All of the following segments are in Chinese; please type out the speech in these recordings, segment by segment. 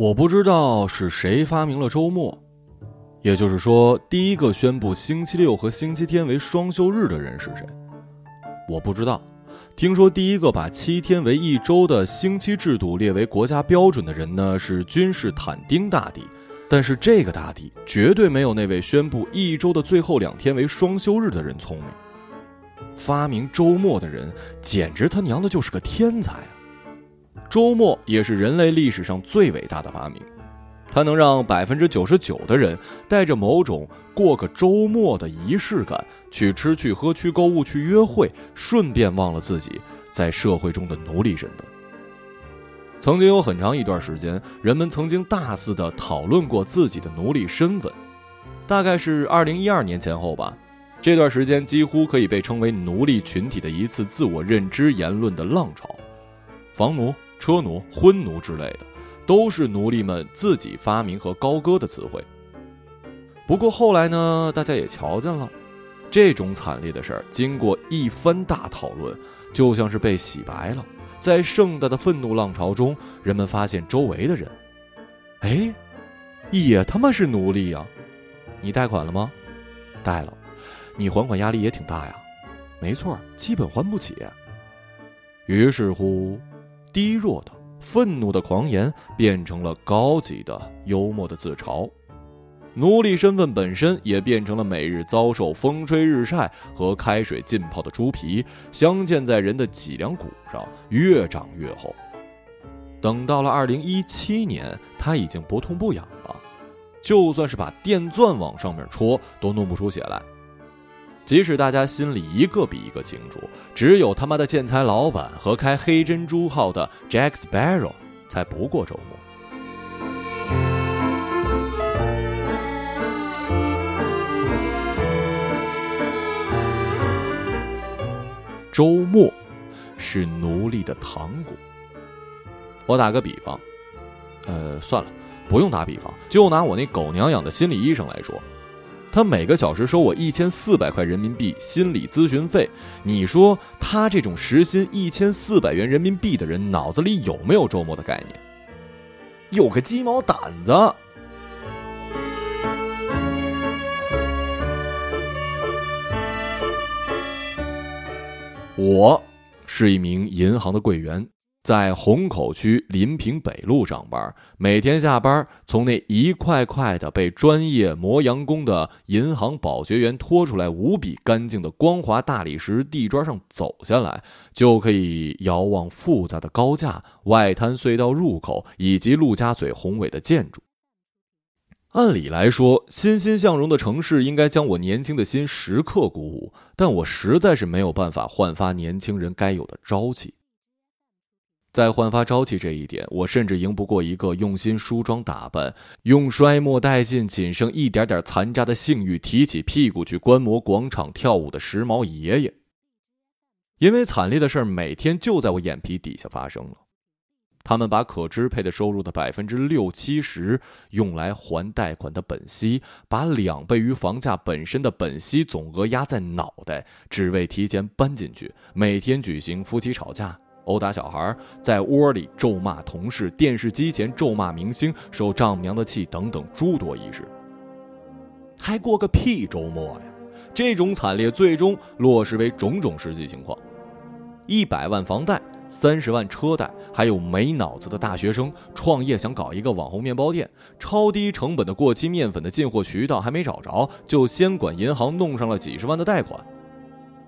我不知道是谁发明了周末，也就是说，第一个宣布星期六和星期天为双休日的人是谁？我不知道。听说第一个把七天为一周的星期制度列为国家标准的人呢，是君士坦丁大帝。但是这个大帝绝对没有那位宣布一周的最后两天为双休日的人聪明。发明周末的人，简直他娘的就是个天才啊！周末也是人类历史上最伟大的发明，它能让百分之九十九的人带着某种过个周末的仪式感，去吃去喝去购物去约会，顺便忘了自己在社会中的奴隶身份。曾经有很长一段时间，人们曾经大肆的讨论过自己的奴隶身份，大概是二零一二年前后吧。这段时间几乎可以被称为奴隶群体的一次自我认知言论的浪潮，房奴。车奴、婚奴之类的，都是奴隶们自己发明和高歌的词汇。不过后来呢，大家也瞧见了，这种惨烈的事儿，经过一番大讨论，就像是被洗白了。在盛大的愤怒浪潮中，人们发现周围的人，哎，也他妈是奴隶呀！你贷款了吗？贷了。你还款压力也挺大呀？没错，基本还不起。于是乎。低弱的、愤怒的狂言变成了高级的、幽默的自嘲，奴隶身份本身也变成了每日遭受风吹日晒和开水浸泡的猪皮，镶嵌在人的脊梁骨上，越长越厚。等到了二零一七年，它已经不痛不痒了，就算是把电钻往上面戳，都弄不出血来。即使大家心里一个比一个清楚，只有他妈的建材老板和开黑珍珠号的 Jack Sparrow 才不过周末。周末是奴隶的糖果。我打个比方，呃，算了，不用打比方，就拿我那狗娘养的心理医生来说。他每个小时收我一千四百块人民币心理咨询费，你说他这种时薪一千四百元人民币的人，脑子里有没有周末的概念？有个鸡毛掸子！我是一名银行的柜员。在虹口区临平北路上班，每天下班从那一块块的被专业磨洋工的银行保洁员拖出来无比干净的光滑大理石地砖上走下来，就可以遥望复杂的高架、外滩隧道入口以及陆家嘴宏伟的建筑。按理来说，欣欣向荣的城市应该将我年轻的心时刻鼓舞，但我实在是没有办法焕发年轻人该有的朝气。在焕发朝气这一点，我甚至赢不过一个用心梳妆打扮、用衰末殆尽、仅剩一点点残渣的性欲提起屁股去观摩广场跳舞的时髦爷爷。因为惨烈的事儿每天就在我眼皮底下发生了，他们把可支配的收入的百分之六七十用来还贷款的本息，把两倍于房价本身的本息总额压在脑袋，只为提前搬进去，每天举行夫妻吵架。殴打小孩，在窝里咒骂同事，电视机前咒骂明星，受丈母娘的气等等诸多仪式，还过个屁周末呀！这种惨烈最终落实为种种实际情况：一百万房贷，三十万车贷，还有没脑子的大学生创业想搞一个网红面包店，超低成本的过期面粉的进货渠道还没找着，就先管银行弄上了几十万的贷款。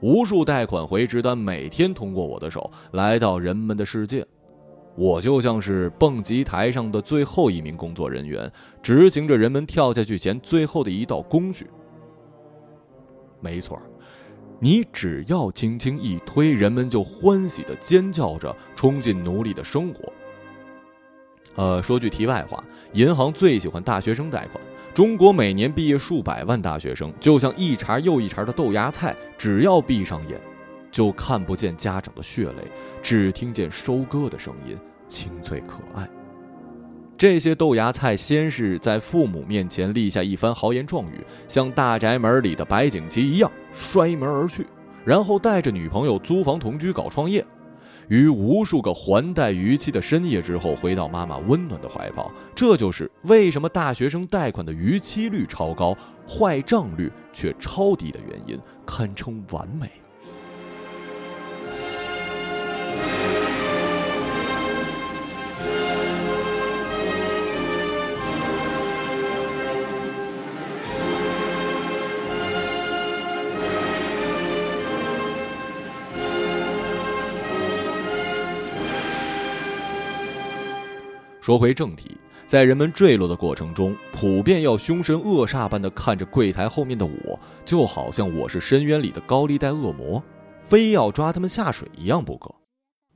无数贷款回执单每天通过我的手来到人们的世界，我就像是蹦极台上的最后一名工作人员，执行着人们跳下去前最后的一道工序。没错，你只要轻轻一推，人们就欢喜的尖叫着冲进奴隶的生活。呃，说句题外话，银行最喜欢大学生贷款。中国每年毕业数百万大学生，就像一茬又一茬的豆芽菜，只要闭上眼，就看不见家长的血泪，只听见收割的声音，清脆可爱。这些豆芽菜先是在父母面前立下一番豪言壮语，像大宅门里的白景琦一样摔门而去，然后带着女朋友租房同居搞创业。于无数个还贷逾期的深夜之后回到妈妈温暖的怀抱。这就是为什么大学生贷款的逾期率超高，坏账率却超低的原因，堪称完美。说回正题，在人们坠落的过程中，普遍要凶神恶煞般的看着柜台后面的我，就好像我是深渊里的高利贷恶魔，非要抓他们下水一样不可。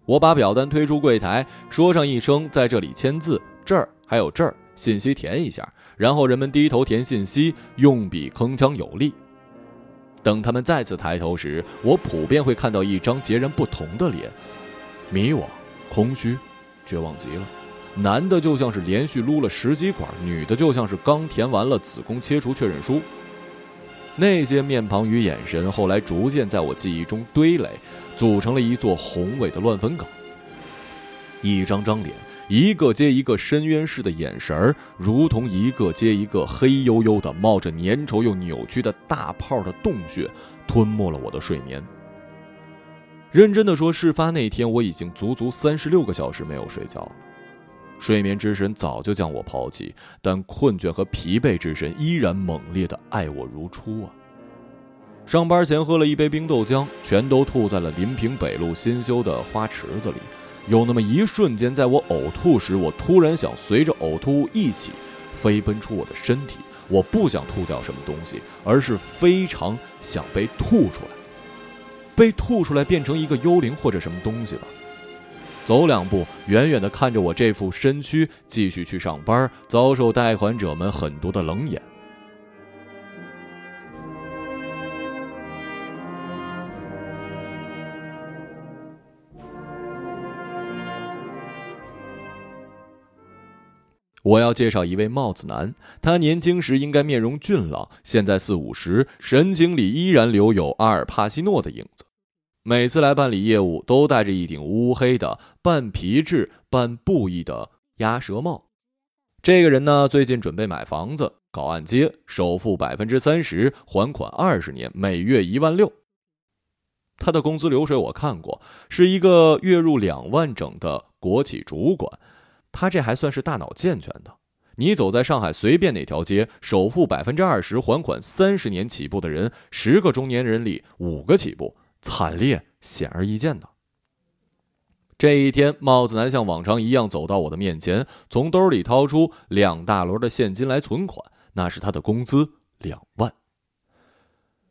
我把表单推出柜台，说上一声在这里签字，这儿还有这儿，信息填一下，然后人们低头填信息，用笔铿锵有力。等他们再次抬头时，我普遍会看到一张截然不同的脸，迷惘、空虚、绝望极了。男的就像是连续撸了十几管，女的就像是刚填完了子宫切除确认书。那些面庞与眼神，后来逐渐在我记忆中堆垒，组成了一座宏伟的乱坟岗。一张张脸，一个接一个深渊式的眼神儿，如同一个接一个黑黝黝的、冒着粘稠又扭曲的大泡的洞穴，吞没了我的睡眠。认真的说，事发那天我已经足足三十六个小时没有睡觉。睡眠之神早就将我抛弃，但困倦和疲惫之神依然猛烈的爱我如初啊！上班前喝了一杯冰豆浆，全都吐在了临平北路新修的花池子里。有那么一瞬间，在我呕吐时，我突然想随着呕吐物一起飞奔出我的身体。我不想吐掉什么东西，而是非常想被吐出来，被吐出来变成一个幽灵或者什么东西吧。走两步，远远的看着我这副身躯，继续去上班，遭受贷款者们很多的冷眼。我要介绍一位帽子男，他年轻时应该面容俊朗，现在四五十，神情里依然留有阿尔帕西诺的影子。每次来办理业务，都戴着一顶乌黑的半皮质半布艺的鸭舌帽。这个人呢，最近准备买房子，搞按揭，首付百分之三十，还款二十年，每月一万六。他的工资流水我看过，是一个月入两万整的国企主管。他这还算是大脑健全的。你走在上海随便哪条街，首付百分之二十，还款三十年起步的人，十个中年人里五个起步。惨烈显而易见的。这一天，帽子男像往常一样走到我的面前，从兜里掏出两大摞的现金来存款，那是他的工资两万。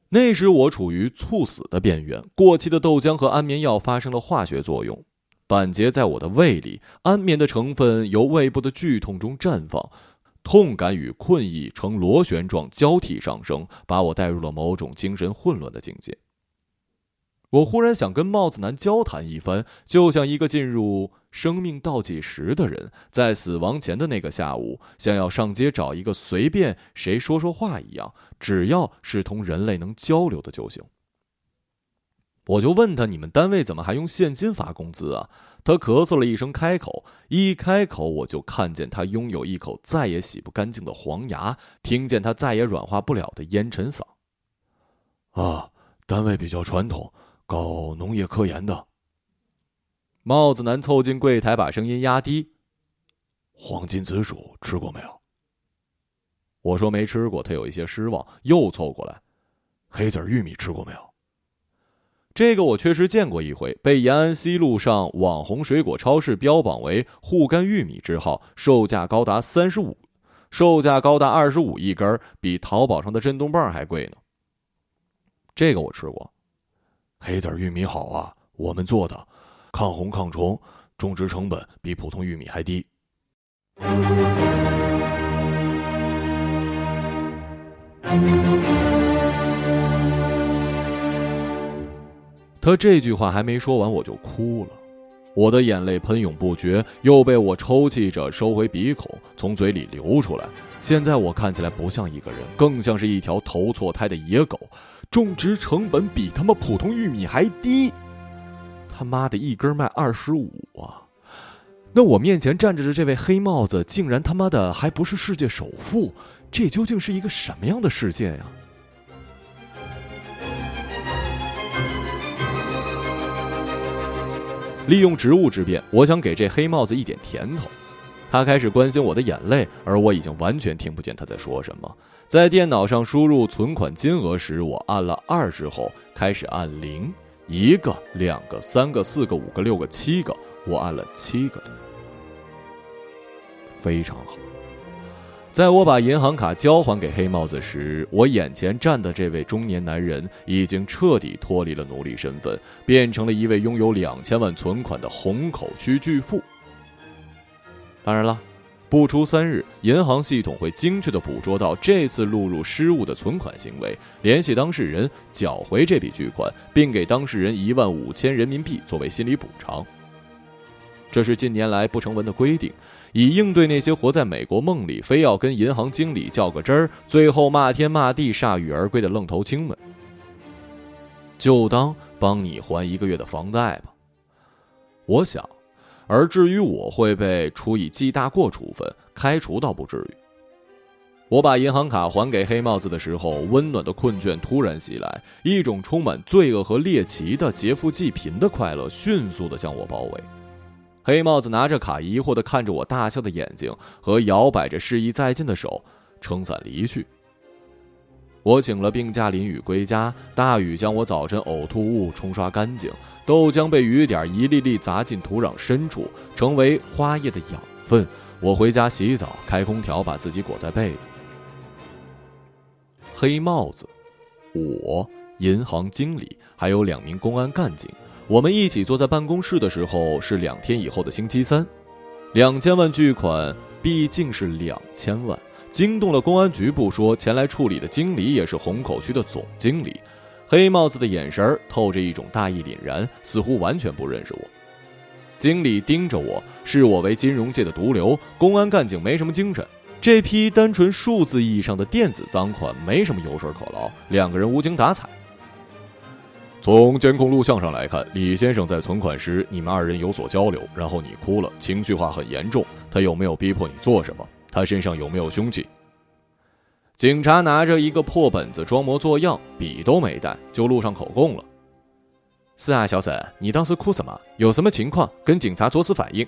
那时我处于猝死的边缘，过期的豆浆和安眠药发生了化学作用，板结在我的胃里，安眠的成分由胃部的剧痛中绽放，痛感与困意呈螺旋状交替上升，把我带入了某种精神混乱的境界。我忽然想跟帽子男交谈一番，就像一个进入生命倒计时的人，在死亡前的那个下午，想要上街找一个随便谁说说话一样，只要是同人类能交流的就行。我就问他：“你们单位怎么还用现金发工资啊？”他咳嗽了一声，开口，一开口我就看见他拥有一口再也洗不干净的黄牙，听见他再也软化不了的烟尘嗓。啊，单位比较传统。搞农业科研的。帽子男凑近柜台，把声音压低：“黄金紫薯吃过没有？”我说没吃过，他有一些失望，又凑过来：“黑籽玉米吃过没有？”这个我确实见过一回，被延安西路上网红水果超市标榜为“护肝玉米”之号，售价高达三十五，售价高达二十五一根，比淘宝上的震动棒还贵呢。这个我吃过。黑籽玉米好啊，我们做的，抗洪抗虫，种植成本比普通玉米还低。他这句话还没说完，我就哭了，我的眼泪喷涌不绝，又被我抽泣着收回鼻孔，从嘴里流出来。现在我看起来不像一个人，更像是一条投错胎的野狗。种植成本比他妈普通玉米还低，他妈的一根卖二十五啊！那我面前站着的这位黑帽子，竟然他妈的还不是世界首富，这究竟是一个什么样的世界呀？利用职务之便，我想给这黑帽子一点甜头。他开始关心我的眼泪，而我已经完全听不见他在说什么。在电脑上输入存款金额时，我按了二之后，开始按零，一个、两个、三个、四个、五个、六个、七个，我按了七个。非常好。在我把银行卡交还给黑帽子时，我眼前站的这位中年男人已经彻底脱离了奴隶身份，变成了一位拥有两千万存款的虹口区巨富。当然了，不出三日，银行系统会精确的捕捉到这次录入失误的存款行为，联系当事人缴回这笔巨款，并给当事人一万五千人民币作为心理补偿。这是近年来不成文的规定。以应对那些活在美国梦里，非要跟银行经理较个真儿，最后骂天骂地、铩羽而归的愣头青们，就当帮你还一个月的房贷吧。我想，而至于我会被处以记大过处分，开除倒不至于。我把银行卡还给黑帽子的时候，温暖的困倦突然袭来，一种充满罪恶和猎奇的劫富济贫的快乐迅速的将我包围。黑帽子拿着卡，疑惑地看着我大笑的眼睛和摇摆着示意再见的手，撑伞离去。我请了病假淋雨归家，大雨将我早晨呕吐物冲刷干净，豆浆被雨点一粒粒砸进土壤深处，成为花叶的养分。我回家洗澡，开空调，把自己裹在被子。黑帽子，我，银行经理，还有两名公安干警。我们一起坐在办公室的时候是两天以后的星期三，两千万巨款毕竟是两千万，惊动了公安局。不说前来处理的经理也是虹口区的总经理，黑帽子的眼神透着一种大义凛然，似乎完全不认识我。经理盯着我，视我为金融界的毒瘤。公安干警没什么精神，这批单纯数字意义上的电子赃款没什么油水可捞，两个人无精打采。从监控录像上来看，李先生在存款时，你们二人有所交流，然后你哭了，情绪化很严重。他有没有逼迫你做什么？他身上有没有凶器？警察拿着一个破本子装模作样，笔都没带，就录上口供了。是啊，小沈，你当时哭什么？有什么情况？跟警察作死反应。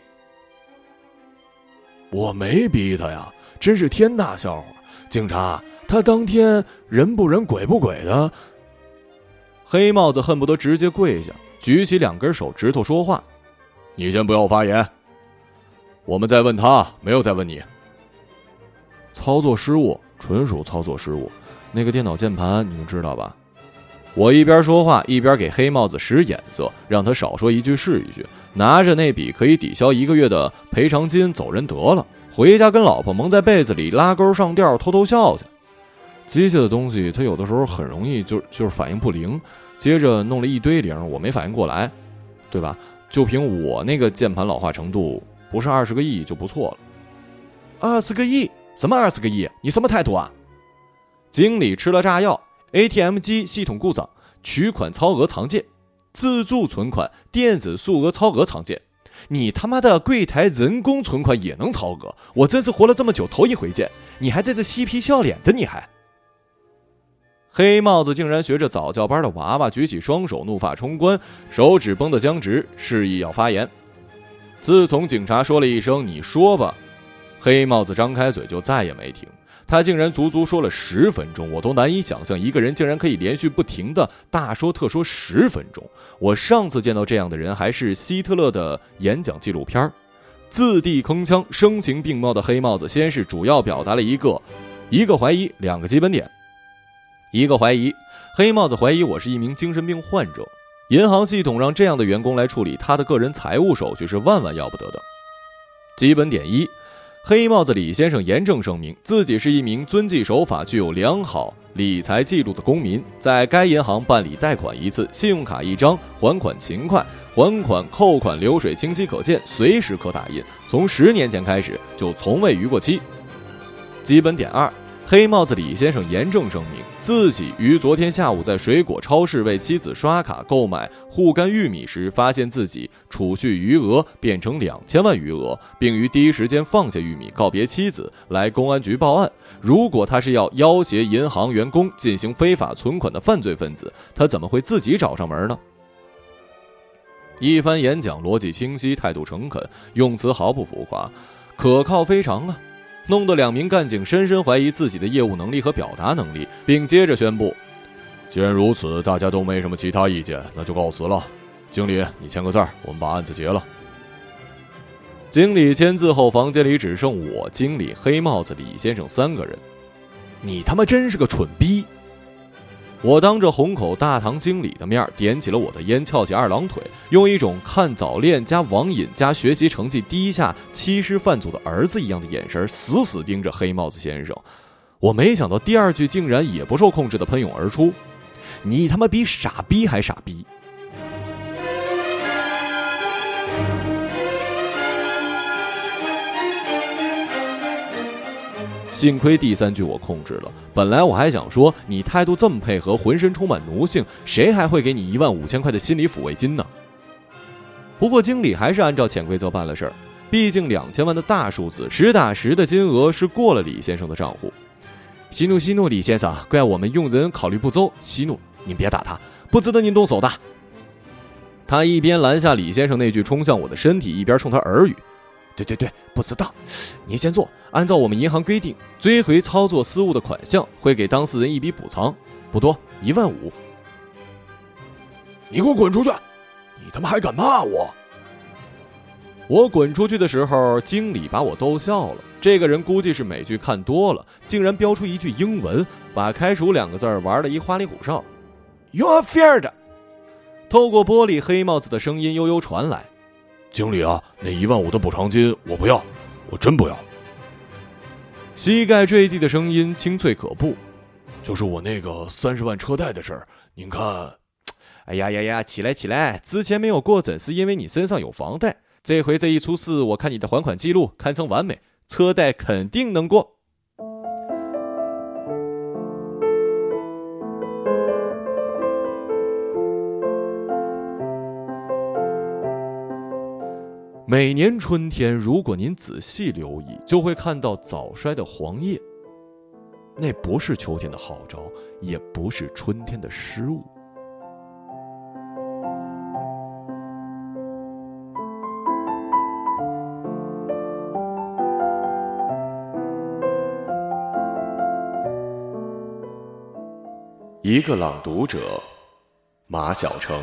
我没逼他呀，真是天大笑话！警察，他当天人不人鬼不鬼的。黑帽子恨不得直接跪下，举起两根手指头说话：“你先不要发言，我们在问他，没有在问你。操作失误，纯属操作失误。那个电脑键盘你们知道吧？”我一边说话一边给黑帽子使眼色，让他少说一句是一句，拿着那笔可以抵消一个月的赔偿金走人得了，回家跟老婆蒙在被子里拉钩上吊，偷偷笑去。机械的东西，它有的时候很容易就就是反应不灵。接着弄了一堆零，我没反应过来，对吧？就凭我那个键盘老化程度，不是二十个亿就不错了。二十个亿？什么二十个亿？你什么态度啊？经理吃了炸药，ATM 机系统故障，取款超额藏件，自助存款电子数额超额藏件，你他妈的柜台人工存款也能超额？我真是活了这么久头一回见，你还在这嬉皮笑脸的？你还？黑帽子竟然学着早教班的娃娃举起双手，怒发冲冠，手指绷得僵直，示意要发言。自从警察说了一声“你说吧”，黑帽子张开嘴就再也没停。他竟然足足说了十分钟，我都难以想象一个人竟然可以连续不停的大说特说十分钟。我上次见到这样的人还是希特勒的演讲纪录片自地铿锵、声情并茂的黑帽子先是主要表达了一个一个怀疑，两个基本点。一个怀疑，黑帽子怀疑我是一名精神病患者。银行系统让这样的员工来处理他的个人财务手续是万万要不得的。基本点一，黑帽子李先生严正声明，自己是一名遵纪守法、具有良好理财记录的公民，在该银行办理贷款一次，信用卡一张，还款勤快，还款扣款流水清晰可见，随时可打印。从十年前开始就从未逾过期。基本点二。黑帽子李先生严正声明，自己于昨天下午在水果超市为妻子刷卡购买护肝玉米时，发现自己储蓄余额变成两千万余额，并于第一时间放下玉米告别妻子，来公安局报案。如果他是要要挟银行员工进行非法存款的犯罪分子，他怎么会自己找上门呢？一番演讲逻辑清晰，态度诚恳，用词毫不浮夸，可靠非常啊！弄得两名干警深深怀疑自己的业务能力和表达能力，并接着宣布：“既然如此，大家都没什么其他意见，那就告辞了。经理，你签个字，我们把案子结了。”经理签字后，房间里只剩我、经理、黑帽子李先生三个人。你他妈真是个蠢逼！我当着虹口大堂经理的面点起了我的烟，翘起二郎腿，用一种看早恋加网瘾加学习成绩低下、欺师犯祖的儿子一样的眼神，死死盯着黑帽子先生。我没想到第二句竟然也不受控制的喷涌而出：“你他妈比傻逼还傻逼！”幸亏第三句我控制了，本来我还想说你态度这么配合，浑身充满奴性，谁还会给你一万五千块的心理抚慰金呢？不过经理还是按照潜规则办了事儿，毕竟两千万的大数字，实打实的金额是过了李先生的账户。息怒息怒，李先生，怪我们用人考虑不周。息怒，您别打他，不值得您动手的。他一边拦下李先生那句冲向我的身体，一边冲他耳语。对对对，不知道。您先坐。按照我们银行规定，追回操作失误的款项，会给当事人一笔补偿，不多，一万五。你给我滚出去！你他妈还敢骂我！我滚出去的时候，经理把我逗笑了。这个人估计是美剧看多了，竟然飙出一句英文，把“开除”两个字玩了一花里胡哨。You're fired。透过玻璃，黑帽子的声音悠悠传来。经理啊，那一万五的补偿金我不要，我真不要。膝盖坠地的声音清脆可怖，就是我那个三十万车贷的事儿，您看。哎呀呀呀，起来起来！之前没有过诊是因为你身上有房贷，这回这一出事，我看你的还款记录堪称完美，车贷肯定能过。每年春天，如果您仔细留意，就会看到早衰的黄叶。那不是秋天的号召，也不是春天的失误。一个朗读者，马晓成。